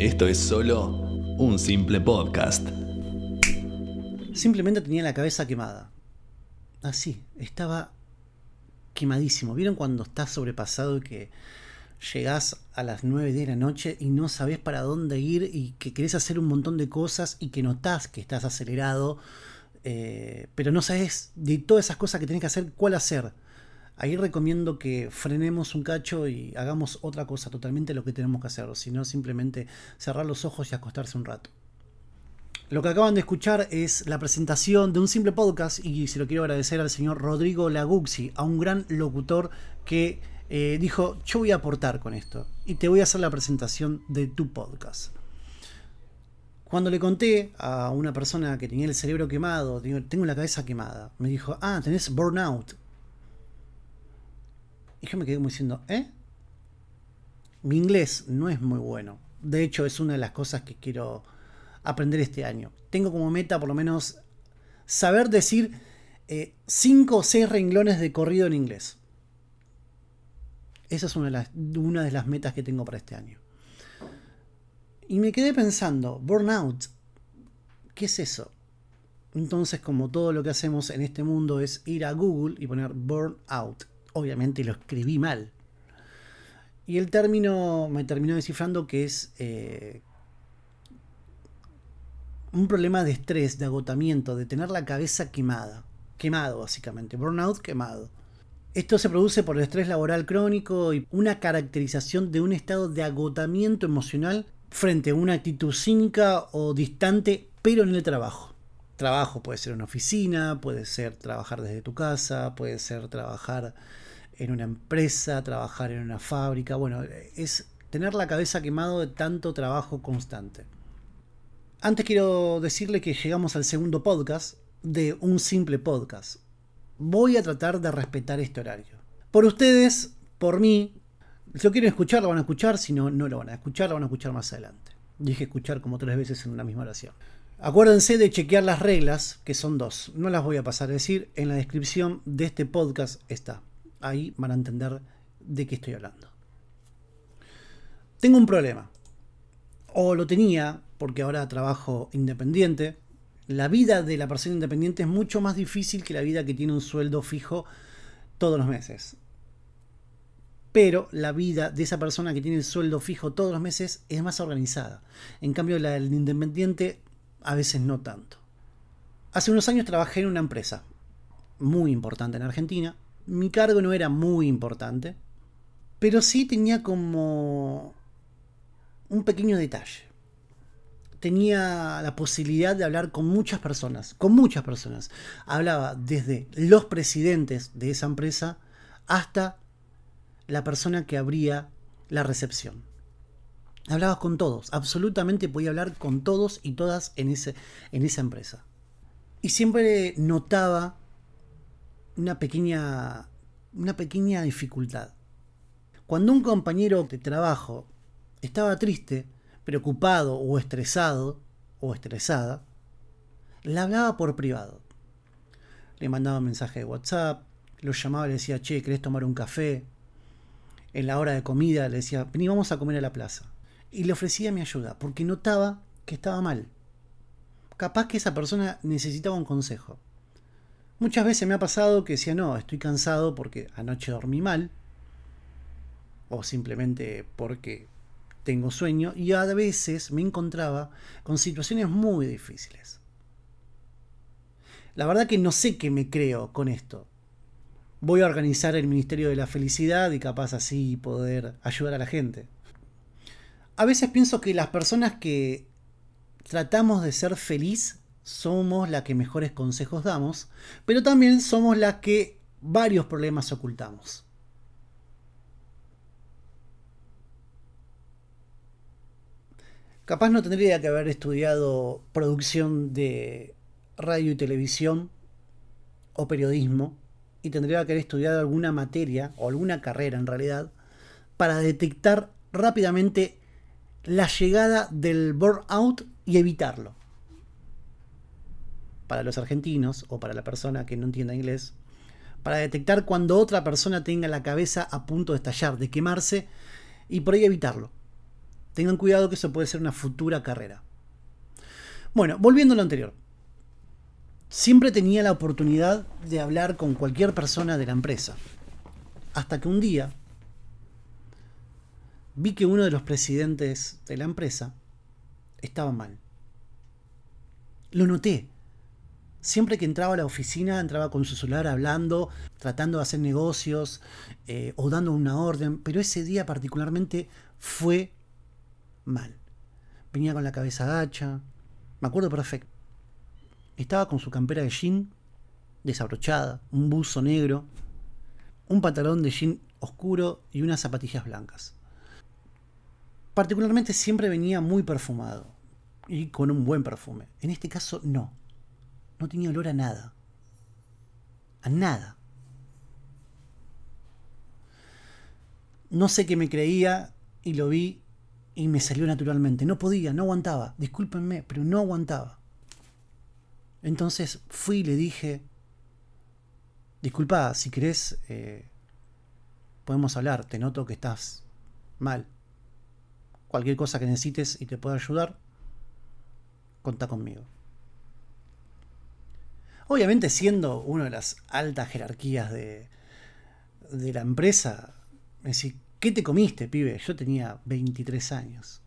Esto es solo un simple podcast. Simplemente tenía la cabeza quemada. Así, estaba quemadísimo. ¿Vieron cuando estás sobrepasado y que llegás a las 9 de la noche y no sabes para dónde ir y que querés hacer un montón de cosas y que notás que estás acelerado, eh, pero no sabes de todas esas cosas que tenés que hacer, cuál hacer? Ahí recomiendo que frenemos un cacho y hagamos otra cosa totalmente lo que tenemos que hacer, sino simplemente cerrar los ojos y acostarse un rato. Lo que acaban de escuchar es la presentación de un simple podcast y se lo quiero agradecer al señor Rodrigo Laguxi, a un gran locutor que eh, dijo, yo voy a aportar con esto y te voy a hacer la presentación de tu podcast. Cuando le conté a una persona que tenía el cerebro quemado, tengo la cabeza quemada, me dijo, ah, tenés burnout. Y yo me quedé como diciendo, ¿eh? Mi inglés no es muy bueno. De hecho, es una de las cosas que quiero aprender este año. Tengo como meta por lo menos saber decir 5 eh, o 6 renglones de corrido en inglés. Esa es una de, las, una de las metas que tengo para este año. Y me quedé pensando, burnout, ¿qué es eso? Entonces, como todo lo que hacemos en este mundo es ir a Google y poner burnout obviamente lo escribí mal. Y el término me terminó descifrando que es eh, un problema de estrés, de agotamiento, de tener la cabeza quemada. Quemado, básicamente. Burnout quemado. Esto se produce por el estrés laboral crónico y una caracterización de un estado de agotamiento emocional frente a una actitud cínica o distante, pero en el trabajo. Trabajo puede ser una oficina, puede ser trabajar desde tu casa, puede ser trabajar en una empresa, trabajar en una fábrica. Bueno, es tener la cabeza quemado de tanto trabajo constante. Antes quiero decirle que llegamos al segundo podcast de un simple podcast. Voy a tratar de respetar este horario. Por ustedes, por mí, si lo quieren escuchar, lo van a escuchar, si no, no lo van a escuchar, lo van a escuchar más adelante. Dije escuchar como tres veces en una misma oración. Acuérdense de chequear las reglas, que son dos. No las voy a pasar a decir. En la descripción de este podcast está ahí van a entender de qué estoy hablando. Tengo un problema. O lo tenía, porque ahora trabajo independiente. La vida de la persona independiente es mucho más difícil que la vida que tiene un sueldo fijo todos los meses. Pero la vida de esa persona que tiene el sueldo fijo todos los meses es más organizada. En cambio, la del independiente a veces no tanto. Hace unos años trabajé en una empresa muy importante en Argentina, mi cargo no era muy importante, pero sí tenía como un pequeño detalle. Tenía la posibilidad de hablar con muchas personas, con muchas personas. Hablaba desde los presidentes de esa empresa hasta la persona que abría la recepción. Hablaba con todos, absolutamente podía hablar con todos y todas en, ese, en esa empresa. Y siempre notaba una pequeña, una pequeña dificultad. Cuando un compañero de trabajo estaba triste, preocupado o estresado o estresada, le hablaba por privado. Le mandaba un mensaje de WhatsApp, lo llamaba y le decía, che, ¿querés tomar un café? En la hora de comida le decía, vení, vamos a comer a la plaza. Y le ofrecía mi ayuda, porque notaba que estaba mal. Capaz que esa persona necesitaba un consejo. Muchas veces me ha pasado que decía, no, estoy cansado porque anoche dormí mal, o simplemente porque tengo sueño, y a veces me encontraba con situaciones muy difíciles. La verdad que no sé qué me creo con esto. Voy a organizar el Ministerio de la Felicidad y capaz así poder ayudar a la gente. A veces pienso que las personas que tratamos de ser feliz somos la que mejores consejos damos, pero también somos la que varios problemas ocultamos. Capaz no tendría que haber estudiado producción de radio y televisión o periodismo y tendría que haber estudiado alguna materia o alguna carrera en realidad para detectar rápidamente la llegada del burnout y evitarlo para los argentinos o para la persona que no entienda inglés, para detectar cuando otra persona tenga la cabeza a punto de estallar, de quemarse y por ahí evitarlo. Tengan cuidado que eso puede ser una futura carrera. Bueno, volviendo a lo anterior. Siempre tenía la oportunidad de hablar con cualquier persona de la empresa. Hasta que un día vi que uno de los presidentes de la empresa estaba mal. Lo noté. Siempre que entraba a la oficina, entraba con su celular hablando, tratando de hacer negocios eh, o dando una orden, pero ese día particularmente fue mal. Venía con la cabeza gacha, me acuerdo perfecto. Estaba con su campera de jean desabrochada, un buzo negro, un pantalón de jean oscuro y unas zapatillas blancas. Particularmente siempre venía muy perfumado y con un buen perfume. En este caso no. No tenía olor a nada. A nada. No sé qué me creía y lo vi y me salió naturalmente. No podía, no aguantaba. Discúlpenme, pero no aguantaba. Entonces fui y le dije, disculpa, si querés, eh, podemos hablar, te noto que estás mal. Cualquier cosa que necesites y te pueda ayudar, contá conmigo. Obviamente siendo una de las altas jerarquías de, de la empresa, me decía, ¿qué te comiste, pibe? Yo tenía 23 años.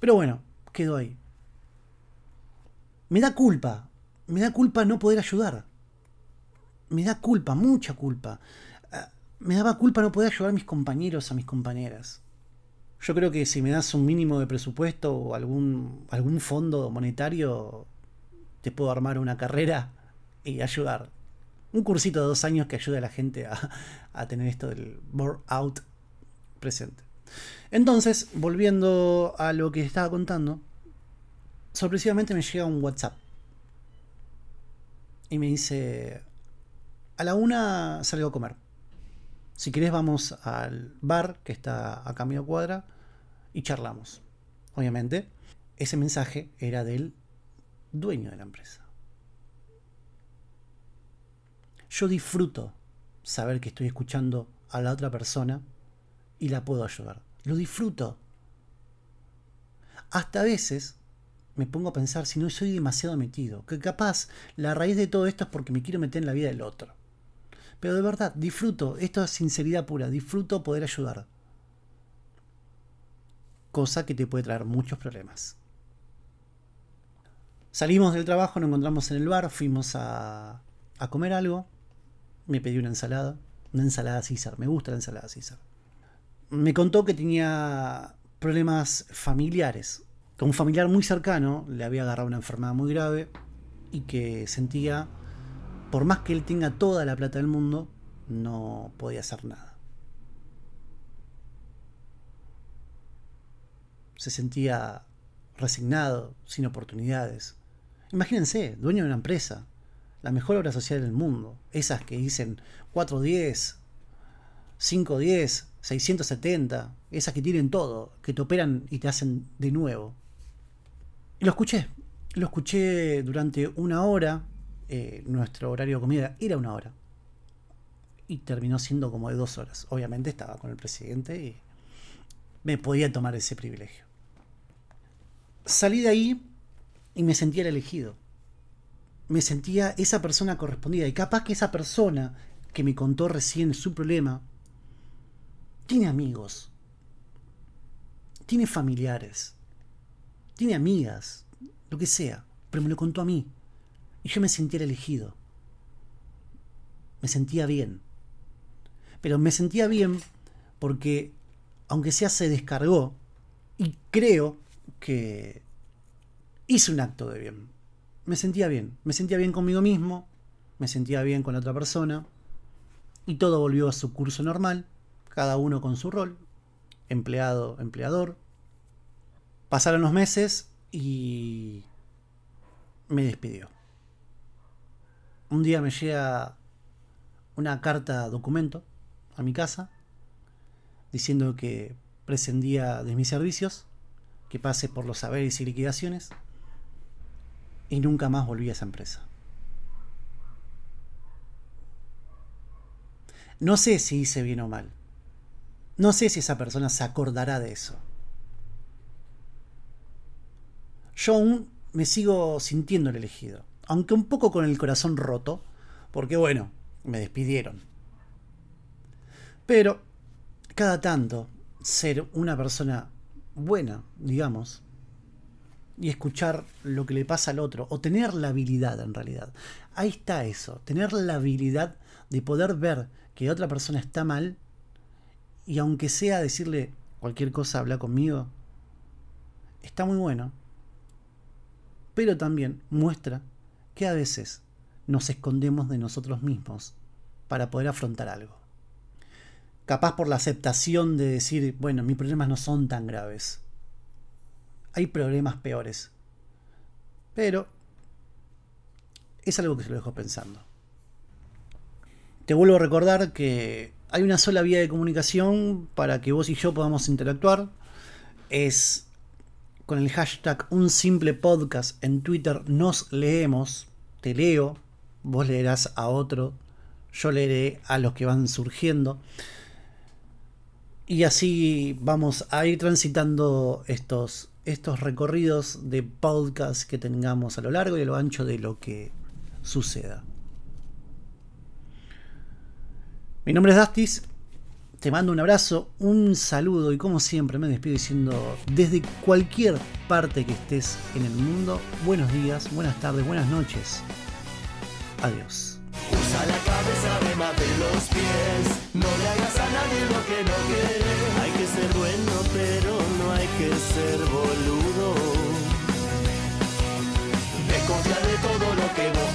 Pero bueno, quedó ahí. Me da culpa, me da culpa no poder ayudar. Me da culpa, mucha culpa. Me daba culpa no poder ayudar a mis compañeros, a mis compañeras. Yo creo que si me das un mínimo de presupuesto o algún, algún fondo monetario, te puedo armar una carrera y ayudar. Un cursito de dos años que ayude a la gente a, a tener esto del out presente. Entonces, volviendo a lo que estaba contando, sorpresivamente me llega un WhatsApp. Y me dice, a la una salgo a comer. Si querés vamos al bar que está a cambio cuadra y charlamos. Obviamente, ese mensaje era del dueño de la empresa. Yo disfruto saber que estoy escuchando a la otra persona y la puedo ayudar. Lo disfruto. Hasta a veces me pongo a pensar si no soy demasiado metido, que capaz la raíz de todo esto es porque me quiero meter en la vida del otro. Pero de verdad, disfruto, esto es sinceridad pura, disfruto poder ayudar. Cosa que te puede traer muchos problemas. Salimos del trabajo, nos encontramos en el bar, fuimos a, a comer algo. Me pedí una ensalada, una ensalada César, me gusta la ensalada César. Me contó que tenía problemas familiares, un familiar muy cercano le había agarrado una enfermedad muy grave y que sentía, por más que él tenga toda la plata del mundo, no podía hacer nada. Se sentía resignado, sin oportunidades. Imagínense, dueño de una empresa, la mejor obra social del mundo, esas que dicen 410, 510, 670, esas que tienen todo, que te operan y te hacen de nuevo. Lo escuché. Lo escuché durante una hora. Eh, nuestro horario de comida era una hora. Y terminó siendo como de dos horas. Obviamente estaba con el presidente y me podía tomar ese privilegio. Salí de ahí y me sentía el elegido. Me sentía esa persona correspondida. Y capaz que esa persona que me contó recién su problema tiene amigos, tiene familiares, tiene amigas, lo que sea, pero me lo contó a mí. Y yo me sentía el elegido. Me sentía bien. Pero me sentía bien porque, aunque sea, se descargó. Y creo que hice un acto de bien. Me sentía bien. Me sentía bien conmigo mismo. Me sentía bien con la otra persona. Y todo volvió a su curso normal. Cada uno con su rol. Empleado, empleador. Pasaron los meses y me despidió. Un día me llega una carta documento a mi casa diciendo que prescindía de mis servicios, que pase por los saberes y liquidaciones y nunca más volví a esa empresa. No sé si hice bien o mal. No sé si esa persona se acordará de eso. Yo aún me sigo sintiendo el elegido, aunque un poco con el corazón roto, porque bueno, me despidieron. Pero cada tanto ser una persona buena, digamos, y escuchar lo que le pasa al otro, o tener la habilidad en realidad. Ahí está eso, tener la habilidad de poder ver que otra persona está mal y aunque sea decirle cualquier cosa, habla conmigo, está muy bueno. Pero también muestra que a veces nos escondemos de nosotros mismos para poder afrontar algo. Capaz por la aceptación de decir, bueno, mis problemas no son tan graves. Hay problemas peores. Pero es algo que se lo dejo pensando. Te vuelvo a recordar que hay una sola vía de comunicación para que vos y yo podamos interactuar. Es con el hashtag un simple podcast en Twitter nos leemos, te leo, vos leerás a otro, yo leeré a los que van surgiendo. Y así vamos a ir transitando estos, estos recorridos de podcast que tengamos a lo largo y a lo ancho de lo que suceda. Mi nombre es Dastis, te mando un abrazo, un saludo y como siempre me despido diciendo desde cualquier parte que estés en el mundo, buenos días, buenas tardes, buenas noches. Adiós. Usa la cabeza además de los pies, no le hagas a nadie lo que no quiere. Hay que ser bueno, pero no hay que ser boludo. Desconfía de todo lo que vos